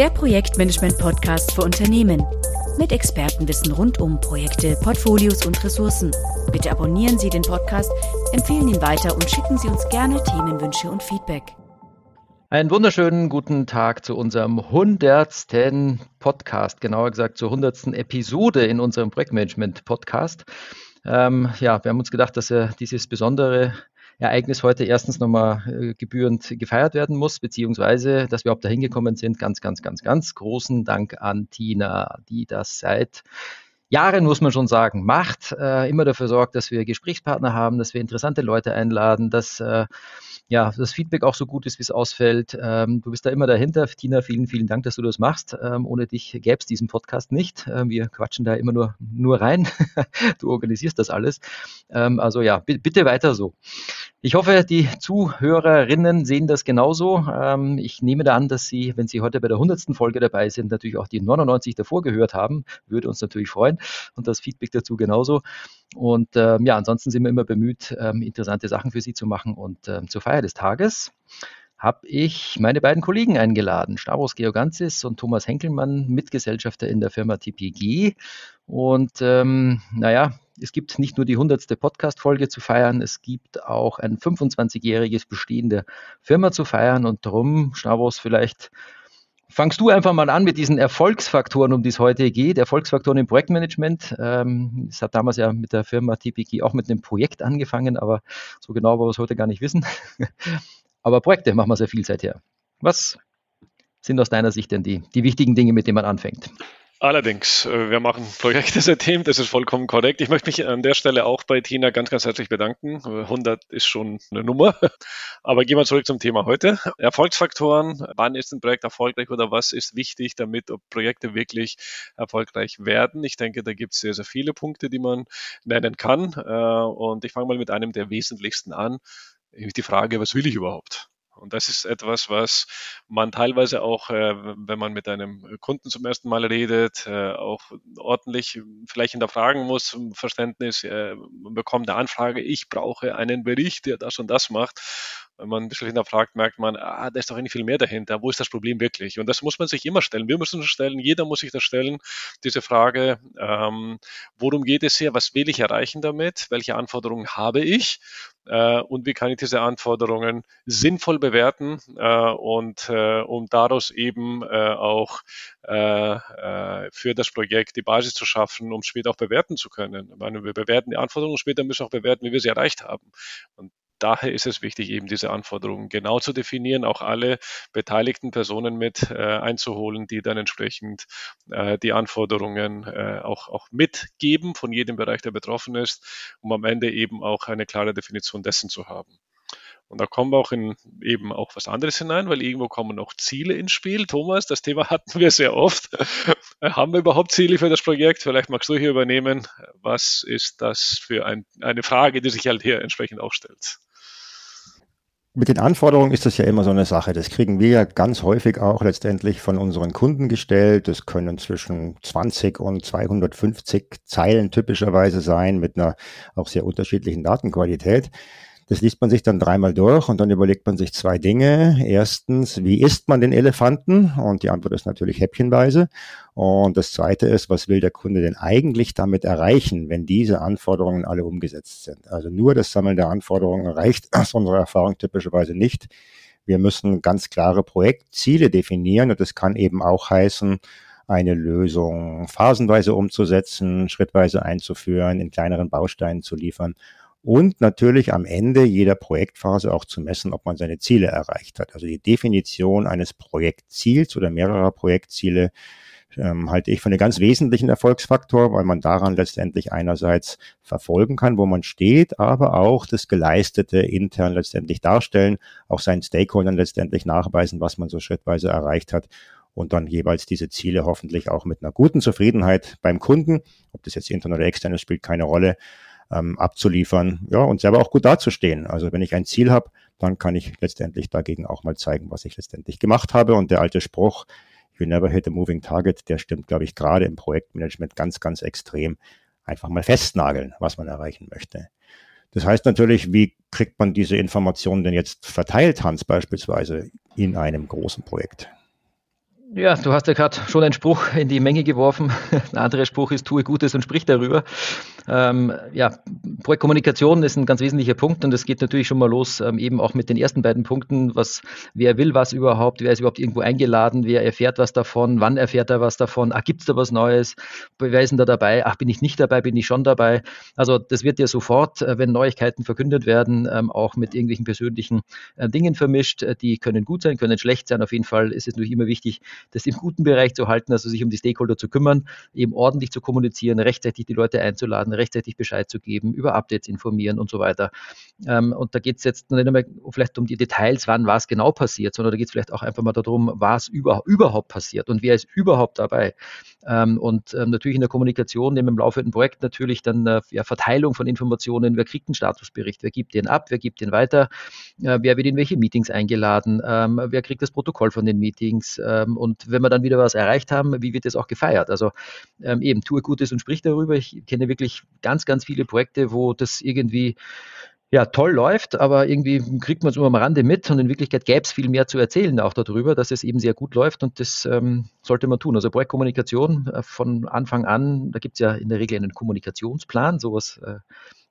der Projektmanagement-Podcast für Unternehmen. Mit Expertenwissen rund um Projekte, Portfolios und Ressourcen. Bitte abonnieren Sie den Podcast, empfehlen ihn weiter und schicken Sie uns gerne Themenwünsche und Feedback. Einen wunderschönen guten Tag zu unserem 100. Podcast, genauer gesagt zur 100. Episode in unserem Projektmanagement-Podcast. Ähm, ja, wir haben uns gedacht, dass ja dieses besondere Ereignis heute erstens nochmal äh, gebührend gefeiert werden muss, beziehungsweise, dass wir auch dahin gekommen sind. Ganz, ganz, ganz, ganz großen Dank an Tina, die das seit Jahren, muss man schon sagen, macht, äh, immer dafür sorgt, dass wir Gesprächspartner haben, dass wir interessante Leute einladen, dass äh, ja, das Feedback auch so gut ist, wie es ausfällt. Ähm, du bist da immer dahinter. Tina, vielen, vielen Dank, dass du das machst. Ähm, ohne dich gäbe es diesen Podcast nicht. Ähm, wir quatschen da immer nur, nur rein. du organisierst das alles. Ähm, also ja, bitte weiter so. Ich hoffe, die Zuhörerinnen sehen das genauso. Ähm, ich nehme da an, dass Sie, wenn Sie heute bei der 100. Folge dabei sind, natürlich auch die 99 davor gehört haben. Würde uns natürlich freuen. Und das Feedback dazu genauso. Und ähm, ja, ansonsten sind wir immer bemüht, ähm, interessante Sachen für Sie zu machen. Und ähm, zur Feier des Tages habe ich meine beiden Kollegen eingeladen, Stavros Georganzis und Thomas Henkelmann, Mitgesellschafter in der Firma TPG. Und ähm, naja, es gibt nicht nur die 100. Podcast-Folge zu feiern, es gibt auch ein 25-jähriges Bestehen der Firma zu feiern. Und darum, Stavros, vielleicht Fangst du einfach mal an mit diesen Erfolgsfaktoren, um die es heute geht, Erfolgsfaktoren im Projektmanagement. Ähm, es hat damals ja mit der Firma TPG auch mit einem Projekt angefangen, aber so genau wollen wir es heute gar nicht wissen. aber Projekte machen wir sehr viel seither. Was sind aus deiner Sicht denn die, die wichtigen Dinge, mit denen man anfängt? Allerdings, äh, wir machen Projekte seitdem, das ist vollkommen korrekt. Ich möchte mich an der Stelle auch bei Tina ganz, ganz herzlich bedanken. 100 ist schon eine Nummer. Aber gehen wir zurück zum Thema heute. Erfolgsfaktoren, wann ist ein Projekt erfolgreich oder was ist wichtig, damit Projekte wirklich erfolgreich werden? Ich denke, da gibt es sehr, sehr viele Punkte, die man nennen kann. Äh, und ich fange mal mit einem der wesentlichsten an. Die Frage, was will ich überhaupt? Und das ist etwas, was man teilweise auch, äh, wenn man mit einem Kunden zum ersten Mal redet, äh, auch ordentlich vielleicht hinterfragen muss, Verständnis, äh, bekommt eine Anfrage, ich brauche einen Bericht, der das und das macht wenn man ein bisschen hinterfragt, merkt man, ah, da ist doch nicht viel mehr dahinter. Wo ist das Problem wirklich? Und das muss man sich immer stellen. Wir müssen es stellen, jeder muss sich das stellen, diese Frage, ähm, worum geht es hier? Was will ich erreichen damit? Welche Anforderungen habe ich? Äh, und wie kann ich diese Anforderungen sinnvoll bewerten äh, und äh, um daraus eben äh, auch äh, äh, für das Projekt die Basis zu schaffen, um später auch bewerten zu können. Ich meine, wir bewerten die Anforderungen, später müssen auch bewerten, wie wir sie erreicht haben. Und daher ist es wichtig, eben diese Anforderungen genau zu definieren, auch alle beteiligten Personen mit äh, einzuholen, die dann entsprechend äh, die Anforderungen äh, auch, auch mitgeben von jedem Bereich, der betroffen ist, um am Ende eben auch eine klare Definition dessen zu haben. Und da kommen wir auch in eben auch was anderes hinein, weil irgendwo kommen auch Ziele ins Spiel. Thomas, das Thema hatten wir sehr oft. Haben wir überhaupt Ziele für das Projekt? Vielleicht magst du hier übernehmen. Was ist das für ein, eine Frage, die sich halt hier entsprechend auch stellt? Mit den Anforderungen ist das ja immer so eine Sache. Das kriegen wir ja ganz häufig auch letztendlich von unseren Kunden gestellt. Das können zwischen 20 und 250 Zeilen typischerweise sein mit einer auch sehr unterschiedlichen Datenqualität. Das liest man sich dann dreimal durch und dann überlegt man sich zwei Dinge. Erstens, wie isst man den Elefanten? Und die Antwort ist natürlich häppchenweise. Und das zweite ist, was will der Kunde denn eigentlich damit erreichen, wenn diese Anforderungen alle umgesetzt sind? Also nur das Sammeln der Anforderungen reicht aus unserer Erfahrung typischerweise nicht. Wir müssen ganz klare Projektziele definieren und das kann eben auch heißen, eine Lösung phasenweise umzusetzen, schrittweise einzuführen, in kleineren Bausteinen zu liefern und natürlich am Ende jeder Projektphase auch zu messen, ob man seine Ziele erreicht hat. Also die Definition eines Projektziels oder mehrerer Projektziele ähm, halte ich für einen ganz wesentlichen Erfolgsfaktor, weil man daran letztendlich einerseits verfolgen kann, wo man steht, aber auch das Geleistete intern letztendlich darstellen, auch seinen Stakeholdern letztendlich nachweisen, was man so schrittweise erreicht hat und dann jeweils diese Ziele hoffentlich auch mit einer guten Zufriedenheit beim Kunden, ob das jetzt intern oder extern ist, spielt keine Rolle, ähm, abzuliefern, ja, und selber auch gut dazustehen. Also wenn ich ein Ziel habe, dann kann ich letztendlich dagegen auch mal zeigen, was ich letztendlich gemacht habe. Und der alte Spruch, you never hit a moving target, der stimmt, glaube ich, gerade im Projektmanagement ganz, ganz extrem. Einfach mal festnageln, was man erreichen möchte. Das heißt natürlich, wie kriegt man diese Informationen denn jetzt verteilt, Hans, beispielsweise in einem großen Projekt? Ja, du hast ja gerade schon einen Spruch in die Menge geworfen. Ein anderer Spruch ist, tue Gutes und sprich darüber. Ähm, ja, Projektkommunikation ist ein ganz wesentlicher Punkt und es geht natürlich schon mal los, ähm, eben auch mit den ersten beiden Punkten, was, wer will was überhaupt, wer ist überhaupt irgendwo eingeladen, wer erfährt was davon, wann erfährt er was davon, ach, gibt es da was Neues, wer ist denn da dabei, ach, bin ich nicht dabei, bin ich schon dabei. Also das wird ja sofort, äh, wenn Neuigkeiten verkündet werden, ähm, auch mit irgendwelchen persönlichen äh, Dingen vermischt. Äh, die können gut sein, können schlecht sein. Auf jeden Fall ist es natürlich immer wichtig, das im guten Bereich zu halten, also sich um die Stakeholder zu kümmern, eben ordentlich zu kommunizieren, rechtzeitig die Leute einzuladen, rechtzeitig Bescheid zu geben, über Updates informieren und so weiter. Ähm, und da geht es jetzt nicht einmal vielleicht um die Details, wann was genau passiert, sondern da geht es vielleicht auch einfach mal darum, was über, überhaupt passiert und wer ist überhaupt dabei. Ähm, und ähm, natürlich in der Kommunikation, neben dem laufenden Projekt natürlich dann äh, ja, Verteilung von Informationen, wer kriegt einen Statusbericht, wer gibt den ab, wer gibt den weiter, äh, wer wird in welche Meetings eingeladen, ähm, wer kriegt das Protokoll von den Meetings? Und wenn wir dann wieder was erreicht haben, wie wird das auch gefeiert? Also eben, tue Gutes und sprich darüber. Ich kenne wirklich ganz, ganz viele Projekte, wo das irgendwie ja, toll läuft, aber irgendwie kriegt man es nur am Rande mit und in Wirklichkeit gäbe es viel mehr zu erzählen auch darüber, dass es eben sehr gut läuft und das ähm, sollte man tun. Also Projektkommunikation äh, von Anfang an, da gibt es ja in der Regel einen Kommunikationsplan, sowas äh,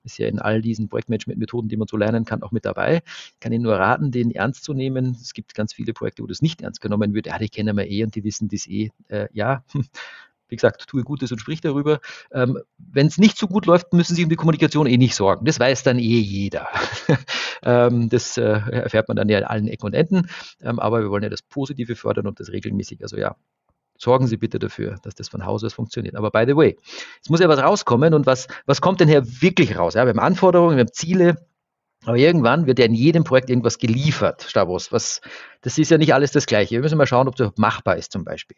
ist ja in all diesen Projektmanagement-Methoden, die man so lernen kann, auch mit dabei. Ich kann Ihnen nur raten, den ernst zu nehmen. Es gibt ganz viele Projekte, wo das nicht ernst genommen wird. Ja, die kennen wir eh und die wissen das eh. Äh, ja, wie gesagt, tue Gutes und sprich darüber. Ähm, Wenn es nicht so gut läuft, müssen Sie um die Kommunikation eh nicht sorgen. Das weiß dann eh jeder. ähm, das äh, erfährt man dann ja an allen Ecken und Enden. Ähm, aber wir wollen ja das Positive fördern und das regelmäßig. Also ja, sorgen Sie bitte dafür, dass das von Haus aus funktioniert. Aber by the way, es muss ja was rauskommen und was, was kommt denn hier wirklich raus? Ja, wir haben Anforderungen, wir haben Ziele, aber irgendwann wird ja in jedem Projekt irgendwas geliefert, Stavros. Was, das ist ja nicht alles das Gleiche. Wir müssen mal schauen, ob das machbar ist zum Beispiel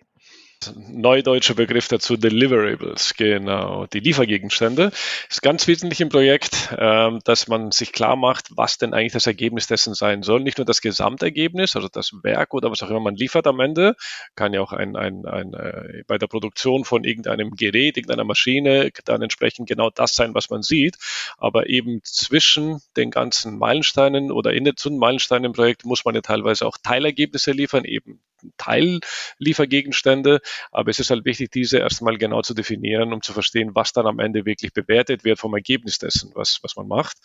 neudeutscher Begriff dazu, Deliverables, genau, die Liefergegenstände. ist ganz wesentlich im Projekt, ähm, dass man sich klar macht, was denn eigentlich das Ergebnis dessen sein soll. Nicht nur das Gesamtergebnis, also das Werk oder was auch immer man liefert am Ende, kann ja auch ein, ein, ein äh, bei der Produktion von irgendeinem Gerät, irgendeiner Maschine dann entsprechend genau das sein, was man sieht. Aber eben zwischen den ganzen Meilensteinen oder in den Meilensteinen im Projekt muss man ja teilweise auch Teilergebnisse liefern, eben Teilliefergegenstände. Aber es ist halt wichtig, diese erstmal genau zu definieren, um zu verstehen, was dann am Ende wirklich bewertet wird vom Ergebnis dessen, was, was man macht.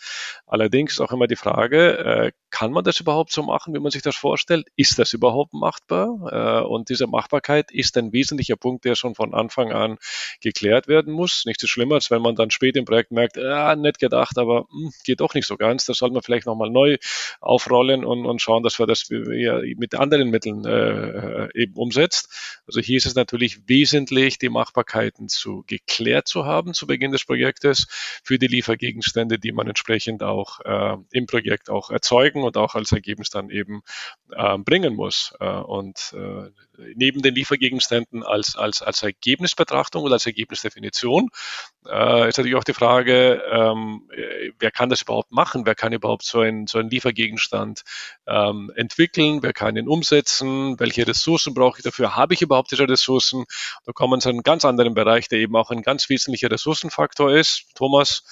Allerdings auch immer die Frage, äh, kann man das überhaupt so machen, wie man sich das vorstellt? Ist das überhaupt machbar? Äh, und diese Machbarkeit ist ein wesentlicher Punkt, der schon von Anfang an geklärt werden muss. Nicht so schlimm, als wenn man dann später im Projekt merkt, äh, nett gedacht, aber mh, hm, geht doch nicht so ganz. Das soll man vielleicht nochmal neu aufrollen und, und schauen, dass wir das mit anderen Mitteln äh, eben umsetzt. Also hier ist es natürlich wesentlich, die Machbarkeiten zu geklärt zu haben zu Beginn des Projektes für die Liefergegenstände, die man entsprechend auch äh, im Projekt auch erzeugen und auch als Ergebnis dann eben äh, bringen muss. Äh, und äh, neben den Liefergegenständen als, als, als Ergebnisbetrachtung oder als Ergebnisdefinition äh, ist natürlich auch die Frage, ähm, wer kann das überhaupt machen? Wer kann überhaupt so einen, so einen Liefergegenstand ähm, entwickeln? Wer kann ihn umsetzen? Welche Ressourcen brauche ich dafür? Habe ich überhaupt diese Ressourcen? Da kommen wir zu einem ganz anderen Bereich, der eben auch ein ganz wesentlicher Ressourcenfaktor ist. Thomas,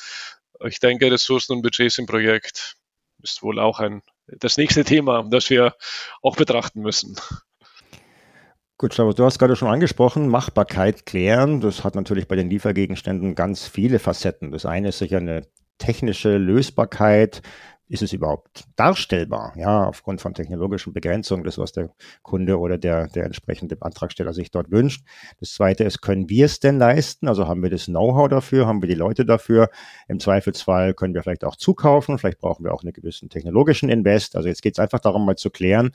ich denke, Ressourcen und Budgets im Projekt ist wohl auch ein, das nächste Thema, das wir auch betrachten müssen. Gut, Slavos, du hast gerade schon angesprochen, Machbarkeit klären. Das hat natürlich bei den Liefergegenständen ganz viele Facetten. Das eine ist sicher eine technische Lösbarkeit. Ist es überhaupt darstellbar? Ja, aufgrund von technologischen Begrenzungen, das was der Kunde oder der, der entsprechende Antragsteller sich dort wünscht. Das zweite ist, können wir es denn leisten? Also haben wir das Know-how dafür? Haben wir die Leute dafür? Im Zweifelsfall können wir vielleicht auch zukaufen. Vielleicht brauchen wir auch einen gewissen technologischen Invest. Also jetzt geht es einfach darum, mal zu klären,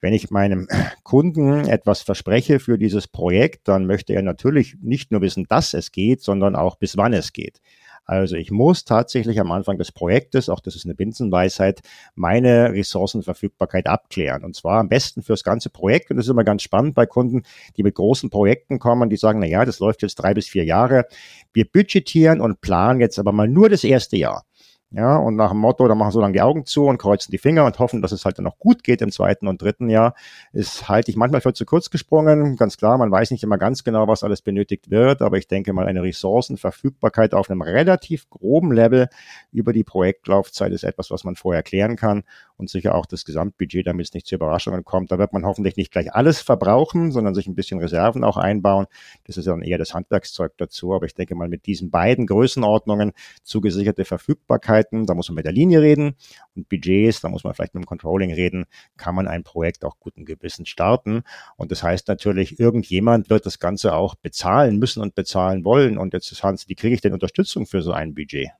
wenn ich meinem Kunden etwas verspreche für dieses Projekt, dann möchte er natürlich nicht nur wissen, dass es geht, sondern auch bis wann es geht. Also ich muss tatsächlich am Anfang des Projektes, auch das ist eine Binsenweisheit, meine Ressourcenverfügbarkeit abklären. Und zwar am besten fürs ganze Projekt. Und das ist immer ganz spannend bei Kunden, die mit großen Projekten kommen, die sagen, na ja, das läuft jetzt drei bis vier Jahre. Wir budgetieren und planen jetzt aber mal nur das erste Jahr. Ja, und nach dem Motto, da machen so lange die Augen zu und kreuzen die Finger und hoffen, dass es halt dann noch gut geht im zweiten und dritten Jahr, ist halte ich manchmal für zu kurz gesprungen. Ganz klar, man weiß nicht immer ganz genau, was alles benötigt wird, aber ich denke mal, eine Ressourcenverfügbarkeit auf einem relativ groben Level über die Projektlaufzeit ist etwas, was man vorher klären kann und sicher auch das Gesamtbudget, damit es nicht zu Überraschungen kommt. Da wird man hoffentlich nicht gleich alles verbrauchen, sondern sich ein bisschen Reserven auch einbauen. Das ist dann eher das Handwerkszeug dazu, aber ich denke mal, mit diesen beiden Größenordnungen zugesicherte Verfügbarkeit Möglichkeiten, da muss man mit der Linie reden und Budgets, da muss man vielleicht mit dem Controlling reden, kann man ein Projekt auch guten Gewissen starten. Und das heißt natürlich, irgendjemand wird das Ganze auch bezahlen müssen und bezahlen wollen. Und jetzt ist Hans, wie kriege ich denn Unterstützung für so ein Budget?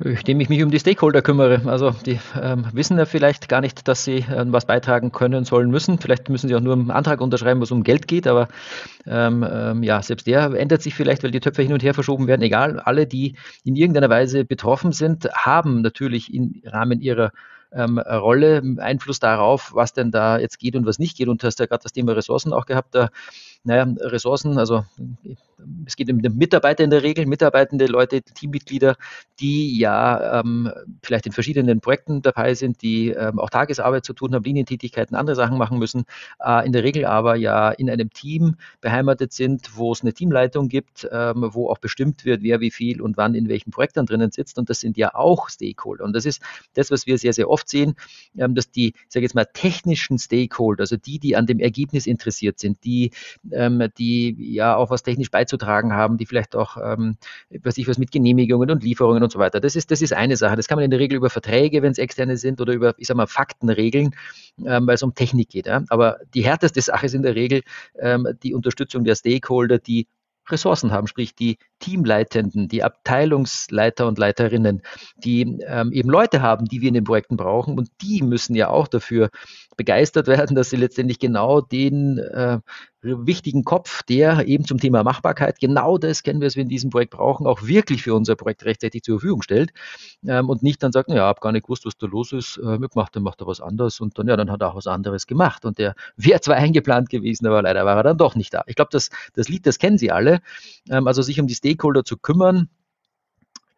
Indem ich mich um die Stakeholder kümmere. Also die ähm, wissen ja vielleicht gar nicht, dass sie ähm, was beitragen können, sollen, müssen. Vielleicht müssen sie auch nur einen Antrag unterschreiben, wo es um Geld geht, aber ähm, ähm, ja, selbst der ändert sich vielleicht, weil die Töpfe hin und her verschoben werden. Egal, alle, die in irgendeiner Weise betroffen sind, haben natürlich im Rahmen ihrer ähm, Rolle Einfluss darauf, was denn da jetzt geht und was nicht geht. Und du hast ja gerade das Thema Ressourcen auch gehabt. Da naja, Ressourcen, also es geht um Mitarbeiter in der Regel, mitarbeitende Leute, Teammitglieder, die ja ähm, vielleicht in verschiedenen Projekten dabei sind, die ähm, auch Tagesarbeit zu tun haben, Linientätigkeiten, andere Sachen machen müssen, äh, in der Regel aber ja in einem Team beheimatet sind, wo es eine Teamleitung gibt, ähm, wo auch bestimmt wird, wer wie viel und wann in welchen Projekt dann drinnen sitzt. Und das sind ja auch Stakeholder. Und das ist das, was wir sehr, sehr oft sehen, ähm, dass die, ich jetzt mal, technischen Stakeholder, also die, die an dem Ergebnis interessiert sind, die ähm, die ja auch was technisch beizutragen haben, die vielleicht auch, ähm, was ich was mit Genehmigungen und Lieferungen und so weiter. Das ist, das ist eine Sache. Das kann man in der Regel über Verträge, wenn es externe sind, oder über, ich sag mal, Fakten regeln, ähm, weil es um Technik geht. Ja? Aber die härteste Sache ist in der Regel ähm, die Unterstützung der Stakeholder, die Ressourcen haben, sprich die Teamleitenden, die Abteilungsleiter und Leiterinnen, die ähm, eben Leute haben, die wir in den Projekten brauchen und die müssen ja auch dafür begeistert werden, dass sie letztendlich genau den äh, wichtigen Kopf, der eben zum Thema Machbarkeit, genau das kennen wir, was wir in diesem Projekt brauchen, auch wirklich für unser Projekt rechtzeitig zur Verfügung stellt. Ähm, und nicht dann sagt, naja, habe gar nicht gewusst, was da los ist, äh, mitgemacht, dann macht er was anderes. Und dann, ja, dann hat er auch was anderes gemacht. Und der wäre zwar eingeplant gewesen, aber leider war er dann doch nicht da. Ich glaube, das, das Lied, das kennen Sie alle, ähm, also sich um die Stakeholder zu kümmern,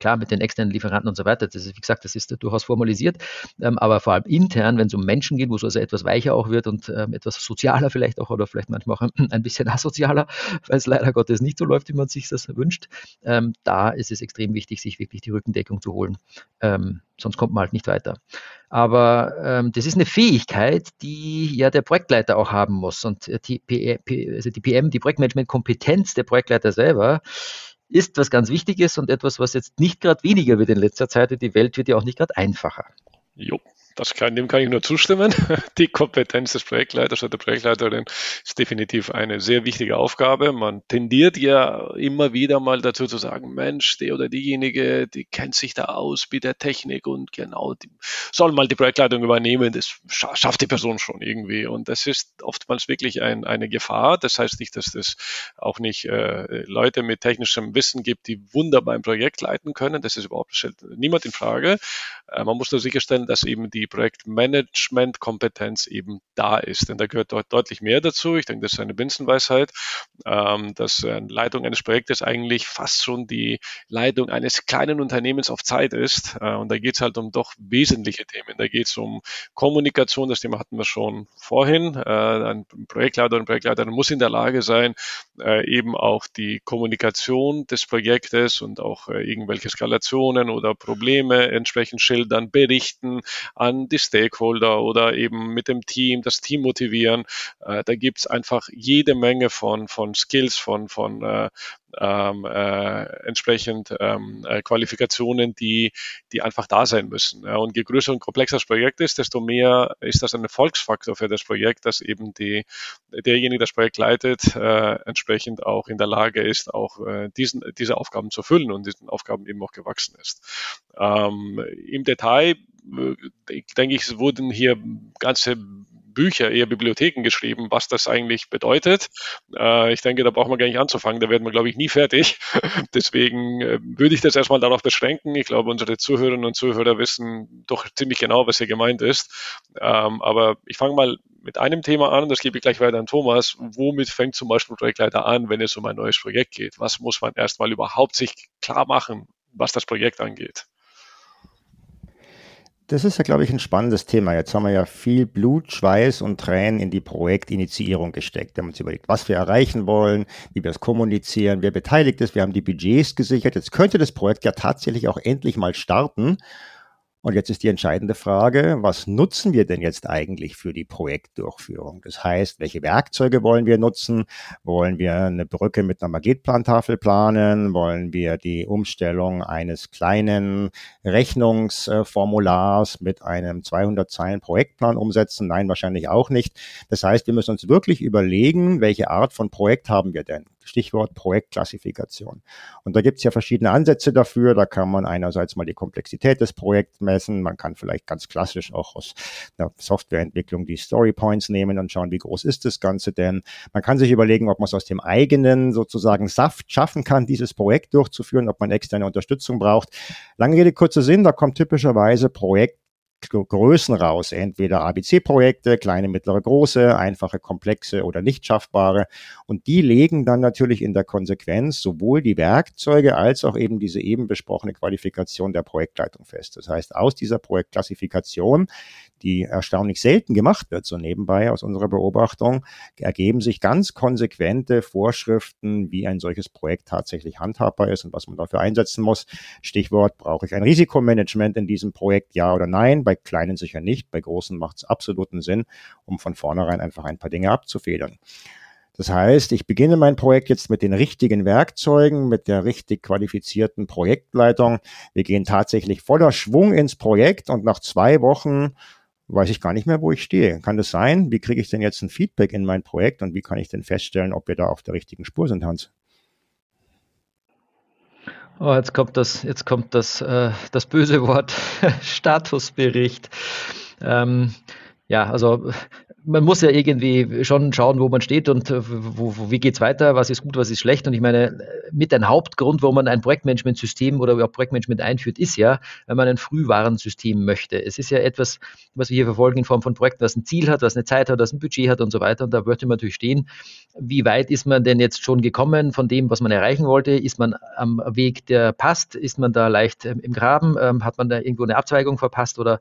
Klar, mit den externen Lieferanten und so weiter, das ist, wie gesagt, das ist durchaus formalisiert, ähm, aber vor allem intern, wenn es um Menschen geht, wo es also etwas weicher auch wird und ähm, etwas sozialer vielleicht auch oder vielleicht manchmal auch ein, bisschen asozialer, weil es leider Gottes nicht so läuft, wie man sich das wünscht, ähm, da ist es extrem wichtig, sich wirklich die Rückendeckung zu holen. Ähm, sonst kommt man halt nicht weiter. Aber ähm, das ist eine Fähigkeit, die ja der Projektleiter auch haben muss. Und die, P, also die PM, die Projektmanagement-Kompetenz der Projektleiter selber, ist was ganz Wichtiges und etwas, was jetzt nicht gerade weniger wird in letzter Zeit. Die Welt wird ja auch nicht gerade einfacher. Jo, kann, dem kann ich nur zustimmen. Die Kompetenz des Projektleiters oder der Projektleiterin ist definitiv eine sehr wichtige Aufgabe. Man tendiert ja immer wieder mal dazu zu sagen, Mensch, der oder diejenige, die kennt sich da aus mit der Technik und genau, die soll mal die Projektleitung übernehmen. Das schafft die Person schon irgendwie. Und das ist oftmals wirklich ein, eine Gefahr. Das heißt nicht, dass es auch nicht äh, Leute mit technischem Wissen gibt, die wunderbar ein Projekt leiten können. Das ist überhaupt stellt niemand in Frage. Äh, man muss nur sicherstellen, dass eben die Projektmanagement-Kompetenz eben da ist. Denn da gehört dort deutlich mehr dazu. Ich denke, das ist eine Binsenweisheit, ähm, dass eine Leitung eines Projektes eigentlich fast schon die Leitung eines kleinen Unternehmens auf Zeit ist. Äh, und da geht es halt um doch wesentliche Themen. Da geht es um Kommunikation, das Thema hatten wir schon vorhin. Äh, ein Projektleiter und Projektleiterin muss in der Lage sein, eben auch die Kommunikation des Projektes und auch irgendwelche Skalationen oder Probleme entsprechend schildern, berichten an an die Stakeholder oder eben mit dem Team, das Team motivieren. Äh, da gibt's einfach jede Menge von, von Skills, von, von äh, ähm, äh, entsprechend ähm, äh, Qualifikationen, die, die einfach da sein müssen. Ja, und je größer und komplexer das Projekt ist, desto mehr ist das ein Erfolgsfaktor für das Projekt, dass eben die, derjenige, das Projekt leitet, äh, entsprechend auch in der Lage ist, auch äh, diesen, diese Aufgaben zu füllen und diesen Aufgaben eben auch gewachsen ist. Ähm, Im Detail denke ich, es wurden hier ganze Bücher, eher Bibliotheken geschrieben, was das eigentlich bedeutet. Äh, ich denke, da brauchen wir gar nicht anzufangen, da werden wir, glaube ich, nie fertig. Deswegen äh, würde ich das erstmal darauf beschränken. Ich glaube, unsere Zuhörerinnen und Zuhörer wissen doch ziemlich genau, was hier gemeint ist. Ähm, aber ich fange mal mit einem Thema an, das gebe ich gleich weiter an Thomas. Womit fängt zum Beispiel Projektleiter an, wenn es um ein neues Projekt geht? Was muss man erstmal überhaupt sich klar machen? was das Projekt angeht. Das ist ja, glaube ich, ein spannendes Thema. Jetzt haben wir ja viel Blut, Schweiß und Tränen in die Projektinitiierung gesteckt. Wir haben uns überlegt, was wir erreichen wollen, wie wir es kommunizieren, wer beteiligt ist. Wir haben die Budgets gesichert. Jetzt könnte das Projekt ja tatsächlich auch endlich mal starten. Und jetzt ist die entscheidende Frage, was nutzen wir denn jetzt eigentlich für die Projektdurchführung? Das heißt, welche Werkzeuge wollen wir nutzen? Wollen wir eine Brücke mit einer Magetplantafel planen? Wollen wir die Umstellung eines kleinen Rechnungsformulars mit einem 200 Zeilen Projektplan umsetzen? Nein, wahrscheinlich auch nicht. Das heißt, wir müssen uns wirklich überlegen, welche Art von Projekt haben wir denn? Stichwort Projektklassifikation. Und da gibt es ja verschiedene Ansätze dafür. Da kann man einerseits mal die Komplexität des Projekts messen. Man kann vielleicht ganz klassisch auch aus der Softwareentwicklung die Story Points nehmen und schauen, wie groß ist das Ganze denn. Man kann sich überlegen, ob man es aus dem eigenen sozusagen Saft schaffen kann, dieses Projekt durchzuführen, ob man externe Unterstützung braucht. Lange Rede, kurzer Sinn, da kommt typischerweise Projekt Größen raus, entweder ABC-Projekte, kleine, mittlere, große, einfache, komplexe oder nicht schaffbare. Und die legen dann natürlich in der Konsequenz sowohl die Werkzeuge als auch eben diese eben besprochene Qualifikation der Projektleitung fest. Das heißt, aus dieser Projektklassifikation die erstaunlich selten gemacht wird, so nebenbei aus unserer Beobachtung, ergeben sich ganz konsequente Vorschriften, wie ein solches Projekt tatsächlich handhabbar ist und was man dafür einsetzen muss. Stichwort, brauche ich ein Risikomanagement in diesem Projekt, ja oder nein? Bei kleinen sicher nicht, bei großen macht es absoluten Sinn, um von vornherein einfach ein paar Dinge abzufedern. Das heißt, ich beginne mein Projekt jetzt mit den richtigen Werkzeugen, mit der richtig qualifizierten Projektleitung. Wir gehen tatsächlich voller Schwung ins Projekt und nach zwei Wochen weiß ich gar nicht mehr, wo ich stehe. Kann das sein? Wie kriege ich denn jetzt ein Feedback in mein Projekt und wie kann ich denn feststellen, ob wir da auf der richtigen Spur sind, Hans? Oh, jetzt kommt das, jetzt kommt das, äh, das böse Wort Statusbericht. Ähm, ja, also man muss ja irgendwie schon schauen, wo man steht und äh, wo, wo, wie geht's weiter, was ist gut, was ist schlecht. Und ich meine, mit ein Hauptgrund, warum man ein Projektmanagementsystem oder überhaupt Projektmanagement einführt, ist ja, wenn man ein Frühwarensystem möchte. Es ist ja etwas, was wir hier verfolgen in Form von Projekten, was ein Ziel hat, was eine Zeit hat, was ein Budget hat und so weiter. Und da würde man natürlich stehen, wie weit ist man denn jetzt schon gekommen von dem, was man erreichen wollte? Ist man am Weg, der passt? Ist man da leicht ähm, im Graben? Ähm, hat man da irgendwo eine Abzweigung verpasst oder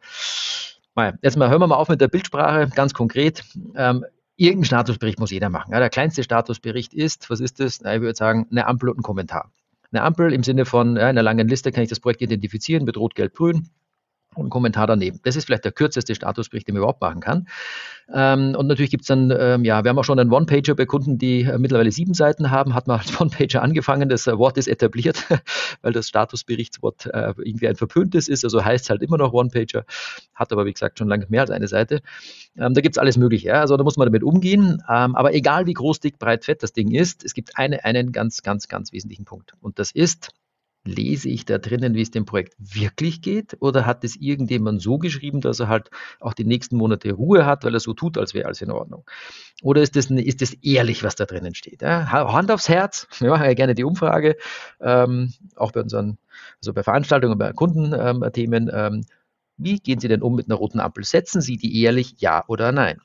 Jetzt mal hören wir mal auf mit der Bildsprache, ganz konkret. Ähm, irgendeinen Statusbericht muss jeder machen. Ja, der kleinste Statusbericht ist, was ist das? Na, ich würde sagen, eine Ampel und ein Kommentar. Eine Ampel im Sinne von ja, einer langen Liste kann ich das Projekt identifizieren, bedroht gelb, grün und Kommentar daneben. Das ist vielleicht der kürzeste Statusbericht, den man überhaupt machen kann. Ähm, und natürlich gibt es dann, ähm, ja, wir haben auch schon einen One-Pager bei Kunden, die äh, mittlerweile sieben Seiten haben, hat man als One-Pager angefangen, das äh, Wort ist etabliert, weil das Statusberichtswort äh, irgendwie ein verpöntes ist, also heißt halt immer noch One-Pager, hat aber wie gesagt schon lange mehr als eine Seite. Ähm, da gibt es alles Mögliche, ja? also da muss man damit umgehen, ähm, aber egal wie groß, dick, breit, fett das Ding ist, es gibt eine, einen ganz, ganz, ganz wesentlichen Punkt und das ist, lese ich da drinnen, wie es dem Projekt wirklich geht? Oder hat es irgendjemand so geschrieben, dass er halt auch die nächsten Monate Ruhe hat, weil er so tut, als wäre alles in Ordnung? Oder ist das, ist das ehrlich, was da drinnen steht? Ja? Hand aufs Herz, wir machen ja gerne die Umfrage, ähm, auch bei unseren, also bei Veranstaltungen, bei Kundenthemen. Ähm, ähm, wie gehen Sie denn um mit einer roten Ampel? Setzen Sie die ehrlich, ja oder nein?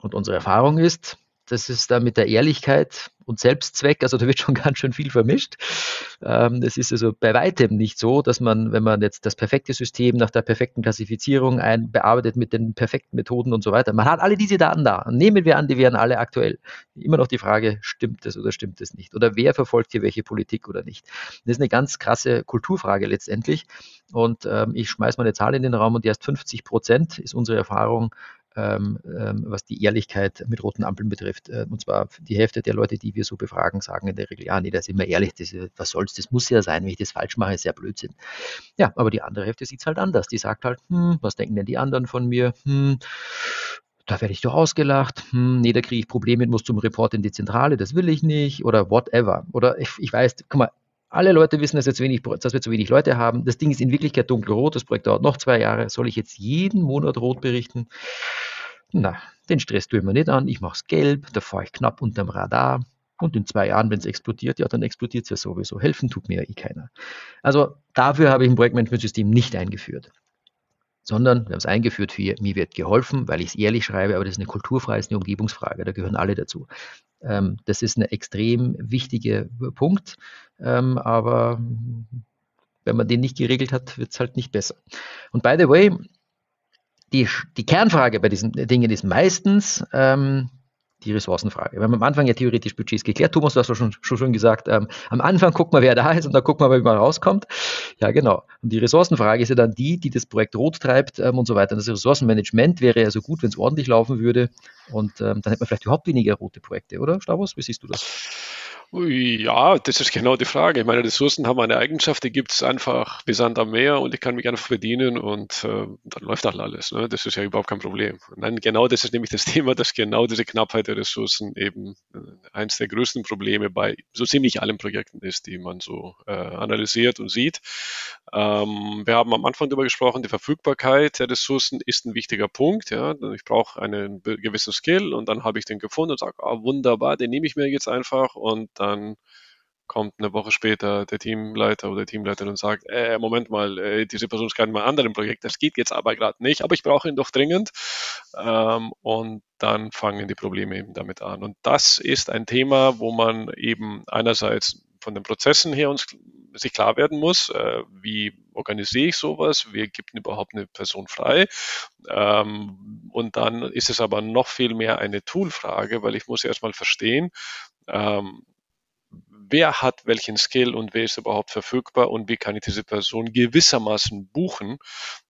Und unsere Erfahrung ist, das ist da mit der Ehrlichkeit und Selbstzweck, also da wird schon ganz schön viel vermischt. Ähm, es ist also bei weitem nicht so, dass man, wenn man jetzt das perfekte System nach der perfekten Klassifizierung ein, bearbeitet mit den perfekten Methoden und so weiter, man hat alle diese Daten da. Nehmen wir an, die wären alle aktuell. Immer noch die Frage, stimmt es oder stimmt es nicht? Oder wer verfolgt hier welche Politik oder nicht? Das ist eine ganz krasse Kulturfrage letztendlich. Und ähm, ich schmeiße mal eine Zahl in den Raum und erst 50 Prozent ist unsere Erfahrung ähm, ähm, was die Ehrlichkeit mit roten Ampeln betrifft. Äh, und zwar die Hälfte der Leute, die wir so befragen, sagen in der Regel, ja, nee, da sind wir ehrlich, das, was soll's, das muss ja sein, wenn ich das falsch mache, ist ja Blödsinn. Ja, aber die andere Hälfte sieht es halt anders. Die sagt halt, hm, was denken denn die anderen von mir? Hm, da werde ich doch ausgelacht, hm, nee, da kriege ich Probleme, muss zum Report in die Zentrale, das will ich nicht oder whatever. Oder ich, ich weiß, guck mal, alle Leute wissen, dass, jetzt wenig, dass wir zu wenig Leute haben. Das Ding ist in Wirklichkeit dunkelrot. Das Projekt dauert noch zwei Jahre. Soll ich jetzt jeden Monat rot berichten? Na, den Stress tue ich mir nicht an. Ich mache es gelb. Da fahre ich knapp unterm Radar. Und in zwei Jahren, wenn es explodiert, ja, dann explodiert es ja sowieso. Helfen tut mir ja eh keiner. Also dafür habe ich ein Projektmanagementsystem nicht eingeführt sondern wir haben es eingeführt für mir wird geholfen, weil ich es ehrlich schreibe, aber das ist eine Kulturfrage, ist eine Umgebungsfrage, da gehören alle dazu. Ähm, das ist ein extrem wichtiger Punkt, ähm, aber wenn man den nicht geregelt hat, wird es halt nicht besser. Und by the way, die, die Kernfrage bei diesen Dingen ist meistens, ähm, die Ressourcenfrage. Wir haben am Anfang ja theoretisch Budgets geklärt. Thomas, du hast schon, schon, schon gesagt, ähm, am Anfang guckt man, wer da ist und dann guckt man, wie man rauskommt. Ja, genau. Und die Ressourcenfrage ist ja dann die, die das Projekt rot treibt ähm, und so weiter. Und das Ressourcenmanagement wäre ja so gut, wenn es ordentlich laufen würde. Und ähm, dann hätte man vielleicht überhaupt weniger rote Projekte, oder, Stavros? Wie siehst du das? Ja, das ist genau die Frage. Ich meine, Ressourcen haben eine Eigenschaft, die gibt es einfach wie Sand am Meer und ich kann mich einfach bedienen und äh, dann läuft halt alles. Ne? Das ist ja überhaupt kein Problem. Nein, genau das ist nämlich das Thema, dass genau diese Knappheit der Ressourcen eben äh, eines der größten Probleme bei so ziemlich allen Projekten ist, die man so äh, analysiert und sieht. Ähm, wir haben am Anfang darüber gesprochen, die Verfügbarkeit der Ressourcen ist ein wichtiger Punkt. Ja? Ich brauche einen gewissen Skill und dann habe ich den gefunden und sage, ah, wunderbar, den nehme ich mir jetzt einfach und dann kommt eine Woche später der Teamleiter oder Teamleiterin und sagt, äh, Moment mal, äh, diese Person ist gerade in einem anderen Projekt, das geht jetzt aber gerade nicht, aber ich brauche ihn doch dringend. Ähm, und dann fangen die Probleme eben damit an. Und das ist ein Thema, wo man eben einerseits von den Prozessen her uns sich klar werden muss, äh, wie organisiere ich sowas, wie gibt überhaupt eine Person frei. Ähm, und dann ist es aber noch viel mehr eine Toolfrage, weil ich muss erstmal verstehen, ähm, wer hat welchen Skill und wer ist überhaupt verfügbar und wie kann ich diese Person gewissermaßen buchen.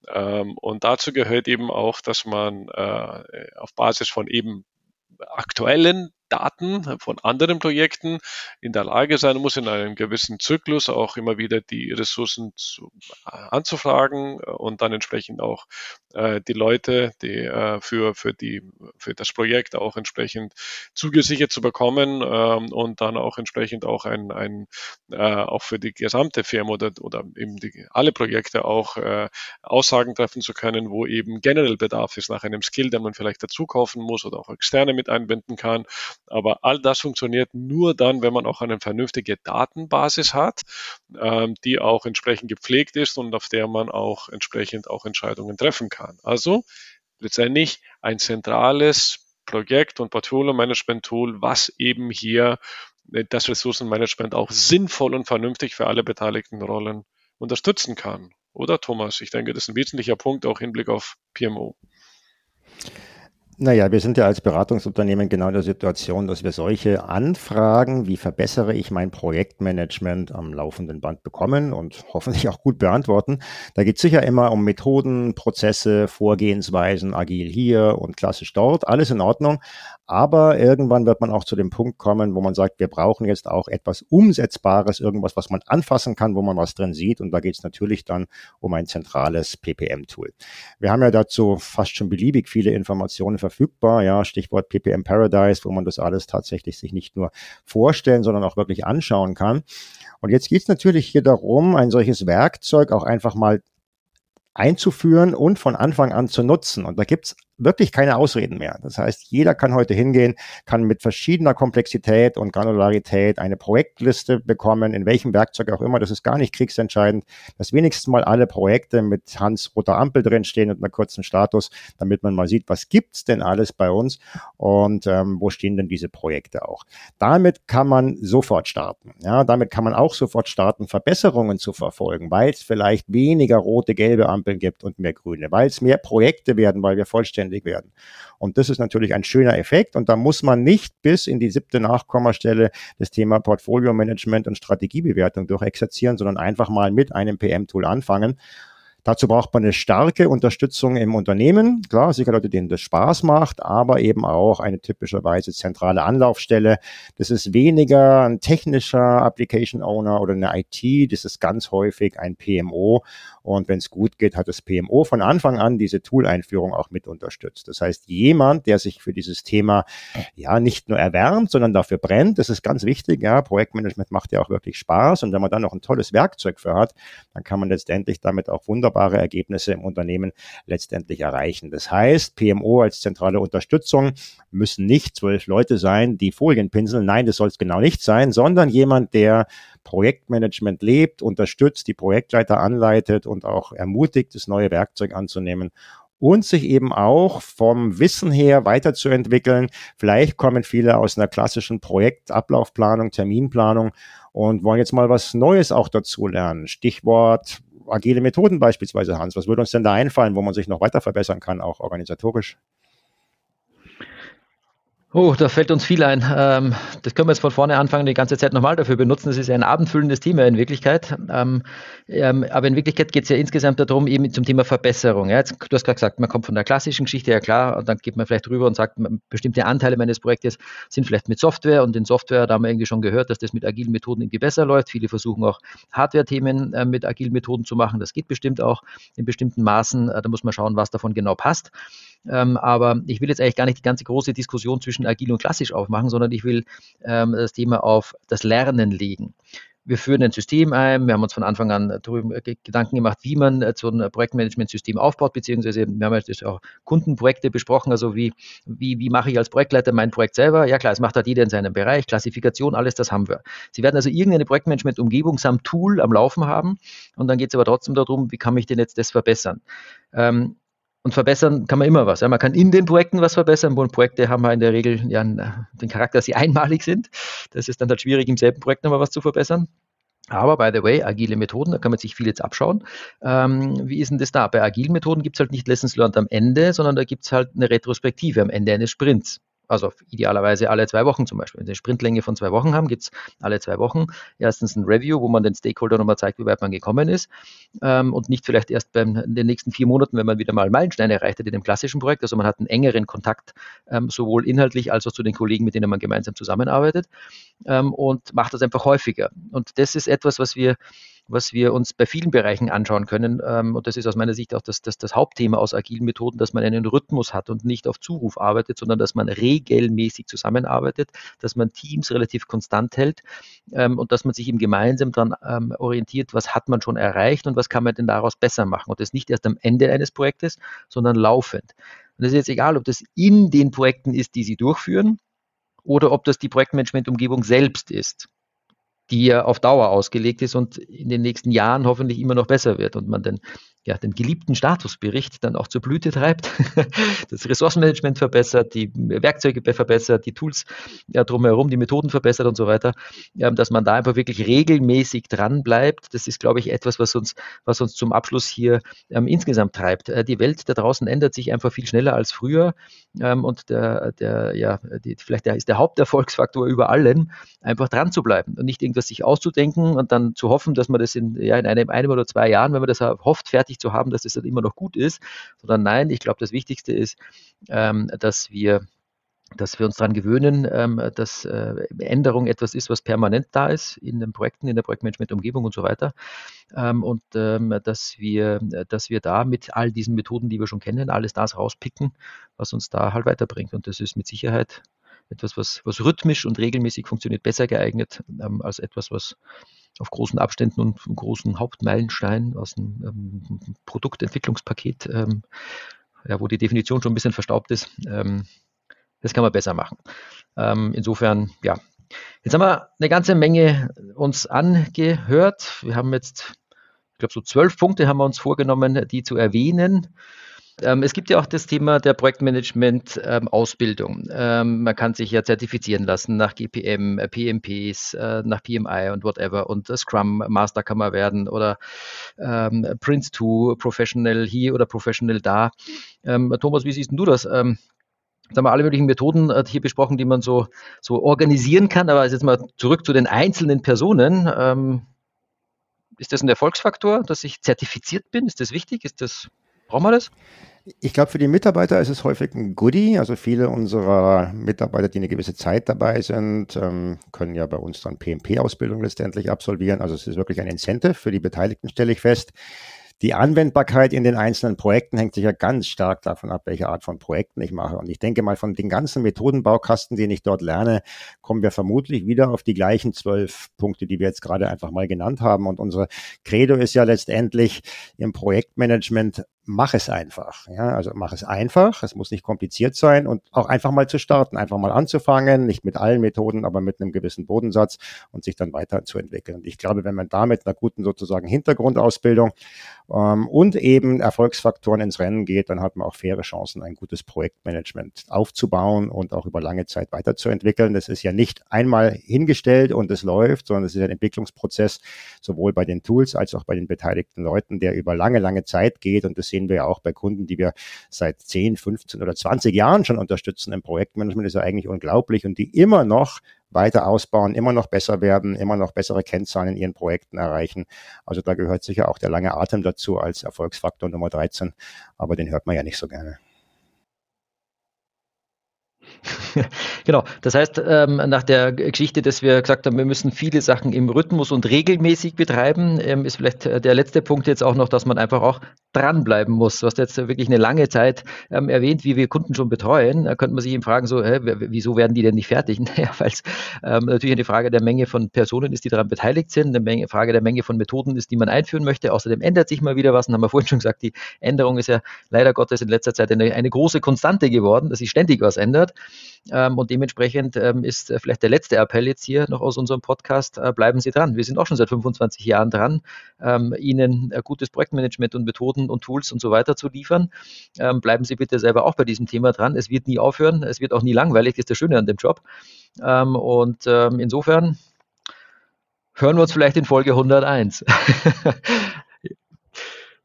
Ähm, und dazu gehört eben auch, dass man äh, auf Basis von eben aktuellen Daten von anderen Projekten in der Lage sein muss, in einem gewissen Zyklus auch immer wieder die Ressourcen zu, äh, anzufragen und dann entsprechend auch äh, die Leute, die äh, für, für, die, für das Projekt auch entsprechend zugesichert zu bekommen ähm, und dann auch entsprechend auch ein, ein äh, auch für die gesamte Firma oder, oder eben die, alle Projekte auch äh, Aussagen treffen zu können, wo eben generell Bedarf ist nach einem Skill, den man vielleicht dazu kaufen muss oder auch externe mit einbinden kann aber all das funktioniert nur dann, wenn man auch eine vernünftige Datenbasis hat, ähm, die auch entsprechend gepflegt ist und auf der man auch entsprechend auch Entscheidungen treffen kann. Also letztendlich ein zentrales Projekt- und Portfolio-Management-Tool, was eben hier äh, das Ressourcenmanagement auch sinnvoll und vernünftig für alle beteiligten Rollen unterstützen kann. Oder Thomas? Ich denke, das ist ein wesentlicher Punkt auch im Hinblick auf PMO. Naja, wir sind ja als Beratungsunternehmen genau in der Situation, dass wir solche Anfragen, wie verbessere ich mein Projektmanagement am laufenden Band bekommen und hoffentlich auch gut beantworten. Da geht es sicher immer um Methoden, Prozesse, Vorgehensweisen, agil hier und klassisch dort, alles in Ordnung. Aber irgendwann wird man auch zu dem Punkt kommen, wo man sagt, wir brauchen jetzt auch etwas Umsetzbares, irgendwas, was man anfassen kann, wo man was drin sieht. Und da geht es natürlich dann um ein zentrales PPM-Tool. Wir haben ja dazu fast schon beliebig viele Informationen verfügbar. Ja, Stichwort PPM Paradise, wo man das alles tatsächlich sich nicht nur vorstellen, sondern auch wirklich anschauen kann. Und jetzt geht es natürlich hier darum, ein solches Werkzeug auch einfach mal einzuführen und von Anfang an zu nutzen. Und da gibt's wirklich keine Ausreden mehr. Das heißt, jeder kann heute hingehen, kann mit verschiedener Komplexität und Granularität eine Projektliste bekommen, in welchem Werkzeug auch immer. Das ist gar nicht kriegsentscheidend, dass wenigstens mal alle Projekte mit Hans roter Ampel drinstehen und einer kurzen Status, damit man mal sieht, was gibt's denn alles bei uns und ähm, wo stehen denn diese Projekte auch. Damit kann man sofort starten. Ja, damit kann man auch sofort starten, Verbesserungen zu verfolgen, weil es vielleicht weniger rote, gelbe Ampeln gibt und mehr grüne, weil es mehr Projekte werden, weil wir vollständig zuständig werden. Und das ist natürlich ein schöner Effekt. Und da muss man nicht bis in die siebte Nachkommastelle das Thema Portfolio Management und Strategiebewertung durchexerzieren, sondern einfach mal mit einem PM-Tool anfangen. Dazu braucht man eine starke Unterstützung im Unternehmen. Klar, sicher Leute, denen das Spaß macht, aber eben auch eine typischerweise zentrale Anlaufstelle. Das ist weniger ein technischer Application Owner oder eine IT. Das ist ganz häufig ein PMO. Und wenn es gut geht, hat das PMO von Anfang an diese Tool-Einführung auch mit unterstützt. Das heißt, jemand, der sich für dieses Thema ja nicht nur erwärmt, sondern dafür brennt, das ist ganz wichtig. Ja, Projektmanagement macht ja auch wirklich Spaß. Und wenn man dann noch ein tolles Werkzeug für hat, dann kann man letztendlich damit auch wunderbare Ergebnisse im Unternehmen letztendlich erreichen. Das heißt, PMO als zentrale Unterstützung müssen nicht zwölf Leute sein, die Folien pinseln. Nein, das soll es genau nicht sein, sondern jemand, der Projektmanagement lebt, unterstützt, die Projektleiter anleitet und auch ermutigt, das neue Werkzeug anzunehmen und sich eben auch vom Wissen her weiterzuentwickeln. Vielleicht kommen viele aus einer klassischen Projektablaufplanung, Terminplanung und wollen jetzt mal was Neues auch dazu lernen. Stichwort agile Methoden beispielsweise, Hans. Was würde uns denn da einfallen, wo man sich noch weiter verbessern kann, auch organisatorisch? Oh, da fällt uns viel ein. Ähm, das können wir jetzt von vorne anfangen, die ganze Zeit nochmal dafür benutzen. Das ist ein abendfüllendes Thema in Wirklichkeit. Ähm, ähm, aber in Wirklichkeit geht es ja insgesamt darum, eben zum Thema Verbesserung. Jetzt, du hast gerade gesagt, man kommt von der klassischen Geschichte, ja klar, und dann geht man vielleicht rüber und sagt, bestimmte Anteile meines Projektes sind vielleicht mit Software und in Software, da haben wir irgendwie schon gehört, dass das mit agilen Methoden irgendwie besser läuft. Viele versuchen auch Hardware-Themen äh, mit agilen Methoden zu machen. Das geht bestimmt auch in bestimmten Maßen. Äh, da muss man schauen, was davon genau passt. Ähm, aber ich will jetzt eigentlich gar nicht die ganze große Diskussion zwischen agil und klassisch aufmachen, sondern ich will ähm, das Thema auf das Lernen legen. Wir führen ein System ein. Wir haben uns von Anfang an darüber Gedanken gemacht, wie man äh, so ein Projektmanagementsystem aufbaut, beziehungsweise wir haben jetzt auch Kundenprojekte besprochen. Also wie, wie, wie mache ich als Projektleiter mein Projekt selber? Ja klar, es macht halt jeder in seinem Bereich. Klassifikation, alles das haben wir. Sie werden also irgendeine Projektmanagement-Umgebung samt Tool am Laufen haben. Und dann geht es aber trotzdem darum, wie kann ich denn jetzt das verbessern? Ähm, und verbessern kann man immer was. Ja, man kann in den Projekten was verbessern, wo Projekte haben wir in der Regel ja den Charakter, dass sie einmalig sind. Das ist dann halt schwierig, im selben Projekt nochmal was zu verbessern. Aber by the way, agile Methoden, da kann man sich viel jetzt abschauen. Ähm, wie ist denn das da? Bei agilen Methoden gibt es halt nicht Lessons Learned am Ende, sondern da gibt es halt eine Retrospektive am Ende eines Sprints also idealerweise alle zwei Wochen zum Beispiel. Wenn Sie eine Sprintlänge von zwei Wochen haben, gibt es alle zwei Wochen erstens ein Review, wo man den Stakeholder nochmal zeigt, wie weit man gekommen ist ähm, und nicht vielleicht erst beim, in den nächsten vier Monaten, wenn man wieder mal Meilensteine erreicht hat in dem klassischen Projekt. Also man hat einen engeren Kontakt ähm, sowohl inhaltlich als auch zu den Kollegen, mit denen man gemeinsam zusammenarbeitet ähm, und macht das einfach häufiger. Und das ist etwas, was wir was wir uns bei vielen Bereichen anschauen können. Ähm, und das ist aus meiner Sicht auch das, das, das Hauptthema aus agilen Methoden, dass man einen Rhythmus hat und nicht auf Zuruf arbeitet, sondern dass man regelmäßig zusammenarbeitet, dass man Teams relativ konstant hält ähm, und dass man sich eben gemeinsam daran ähm, orientiert, was hat man schon erreicht und was kann man denn daraus besser machen. Und das nicht erst am Ende eines Projektes, sondern laufend. Und es ist jetzt egal, ob das in den Projekten ist, die Sie durchführen, oder ob das die Projektmanagement-Umgebung selbst ist die ja auf Dauer ausgelegt ist und in den nächsten Jahren hoffentlich immer noch besser wird und man den ja, den geliebten Statusbericht dann auch zur Blüte treibt, das Ressourcenmanagement verbessert, die Werkzeuge verbessert, die Tools ja, drumherum, die Methoden verbessert und so weiter, ja, dass man da einfach wirklich regelmäßig dran bleibt. Das ist, glaube ich, etwas, was uns, was uns zum Abschluss hier ähm, insgesamt treibt. Äh, die Welt da draußen ändert sich einfach viel schneller als früher ähm, und der, der, ja, die, vielleicht der, ist der Haupterfolgsfaktor über allen, einfach dran zu bleiben und nicht irgendwas sich auszudenken und dann zu hoffen, dass man das in, ja, in einem, einem oder zwei Jahren, wenn man das hofft, fertig nicht zu haben, dass das dann immer noch gut ist, sondern nein, ich glaube, das Wichtigste ist, ähm, dass wir dass wir uns daran gewöhnen, ähm, dass äh, Änderung etwas ist, was permanent da ist in den Projekten, in der Projektmanagement-Umgebung und so weiter. Ähm, und ähm, dass, wir, dass wir da mit all diesen Methoden, die wir schon kennen, alles das rauspicken, was uns da halt weiterbringt. Und das ist mit Sicherheit etwas, was, was rhythmisch und regelmäßig funktioniert, besser geeignet als etwas, was auf großen Abständen und großen Hauptmeilensteinen aus dem ähm, Produktentwicklungspaket, ähm, ja, wo die Definition schon ein bisschen verstaubt ist. Ähm, das kann man besser machen. Ähm, insofern, ja. Jetzt haben wir eine ganze Menge uns angehört. Wir haben jetzt, ich glaube, so zwölf Punkte haben wir uns vorgenommen, die zu erwähnen. Ähm, es gibt ja auch das Thema der Projektmanagement-Ausbildung. Ähm, man kann sich ja zertifizieren lassen nach GPM, äh, PMPs, äh, nach PMI und whatever. Und Scrum Master kann man werden oder ähm, Prince 2, Professional hier oder Professional da. Thomas, wie siehst du das? Jetzt haben wir alle möglichen Methoden äh, hier besprochen, die man so, so organisieren kann. Aber jetzt mal zurück zu den einzelnen Personen. Ist das ein Erfolgsfaktor, dass ich zertifiziert bin? Ist das wichtig? Ist das Brauchen wir das? Ich glaube, für die Mitarbeiter ist es häufig ein Goodie. Also viele unserer Mitarbeiter, die eine gewisse Zeit dabei sind, ähm, können ja bei uns dann PMP-Ausbildung letztendlich absolvieren. Also es ist wirklich ein Incentive für die Beteiligten, stelle ich fest. Die Anwendbarkeit in den einzelnen Projekten hängt sicher ganz stark davon ab, welche Art von Projekten ich mache. Und ich denke mal, von den ganzen Methodenbaukasten, den ich dort lerne, kommen wir vermutlich wieder auf die gleichen zwölf Punkte, die wir jetzt gerade einfach mal genannt haben. Und unsere Credo ist ja letztendlich im Projektmanagement mach es einfach. Ja, also mach es einfach. Es muss nicht kompliziert sein und auch einfach mal zu starten, einfach mal anzufangen, nicht mit allen Methoden, aber mit einem gewissen Bodensatz und sich dann weiterzuentwickeln. Und ich glaube, wenn man da mit einer guten sozusagen Hintergrundausbildung ähm, und eben Erfolgsfaktoren ins Rennen geht, dann hat man auch faire Chancen, ein gutes Projektmanagement aufzubauen und auch über lange Zeit weiterzuentwickeln. Das ist ja nicht einmal hingestellt und es läuft, sondern es ist ein Entwicklungsprozess, sowohl bei den Tools als auch bei den beteiligten Leuten, der über lange, lange Zeit geht. Und das sehen wir ja auch bei Kunden, die wir seit 10, 15 oder 20 Jahren schon unterstützen im Projektmanagement. Das ist ja eigentlich unglaublich und die immer noch weiter ausbauen, immer noch besser werden, immer noch bessere Kennzahlen in ihren Projekten erreichen. Also da gehört sicher auch der lange Atem dazu als Erfolgsfaktor Nummer 13, aber den hört man ja nicht so gerne. genau. Das heißt, ähm, nach der Geschichte, dass wir gesagt haben, wir müssen viele Sachen im Rhythmus und regelmäßig betreiben, ähm, ist vielleicht äh, der letzte Punkt jetzt auch noch, dass man einfach auch dranbleiben muss. Du hast jetzt wirklich eine lange Zeit ähm, erwähnt, wie wir Kunden schon betreuen. Da könnte man sich eben fragen, so, hä, wieso werden die denn nicht fertig? Naja, weil es ähm, natürlich eine Frage der Menge von Personen ist, die daran beteiligt sind, eine Menge, Frage der Menge von Methoden ist, die man einführen möchte. Außerdem ändert sich mal wieder was. Und haben wir vorhin schon gesagt, die Änderung ist ja leider Gottes in letzter Zeit eine, eine große Konstante geworden, dass sich ständig was ändert. Ähm, und dementsprechend ähm, ist äh, vielleicht der letzte Appell jetzt hier noch aus unserem Podcast, äh, bleiben Sie dran. Wir sind auch schon seit 25 Jahren dran, ähm, Ihnen äh, gutes Projektmanagement und Methoden und Tools und so weiter zu liefern. Ähm, bleiben Sie bitte selber auch bei diesem Thema dran. Es wird nie aufhören, es wird auch nie langweilig, das ist das Schöne an dem Job. Ähm, und ähm, insofern hören wir uns vielleicht in Folge 101.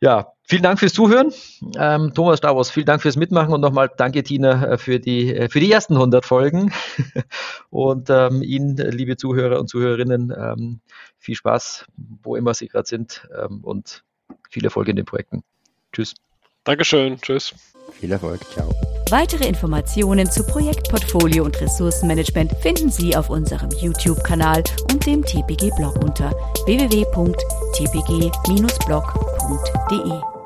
Ja, vielen Dank fürs Zuhören. Ähm, Thomas Stavros, vielen Dank fürs Mitmachen und nochmal danke, Tina, äh, für die, äh, für die ersten 100 Folgen. und ähm, Ihnen, liebe Zuhörer und Zuhörerinnen, ähm, viel Spaß, wo immer Sie gerade sind ähm, und viel Erfolg in den Projekten. Tschüss. Dankeschön. Tschüss. Viel Erfolg. Ciao. Weitere Informationen zu Projektportfolio und Ressourcenmanagement finden Sie auf unserem YouTube-Kanal und dem TPG-Blog unter www.tpg-blog.de.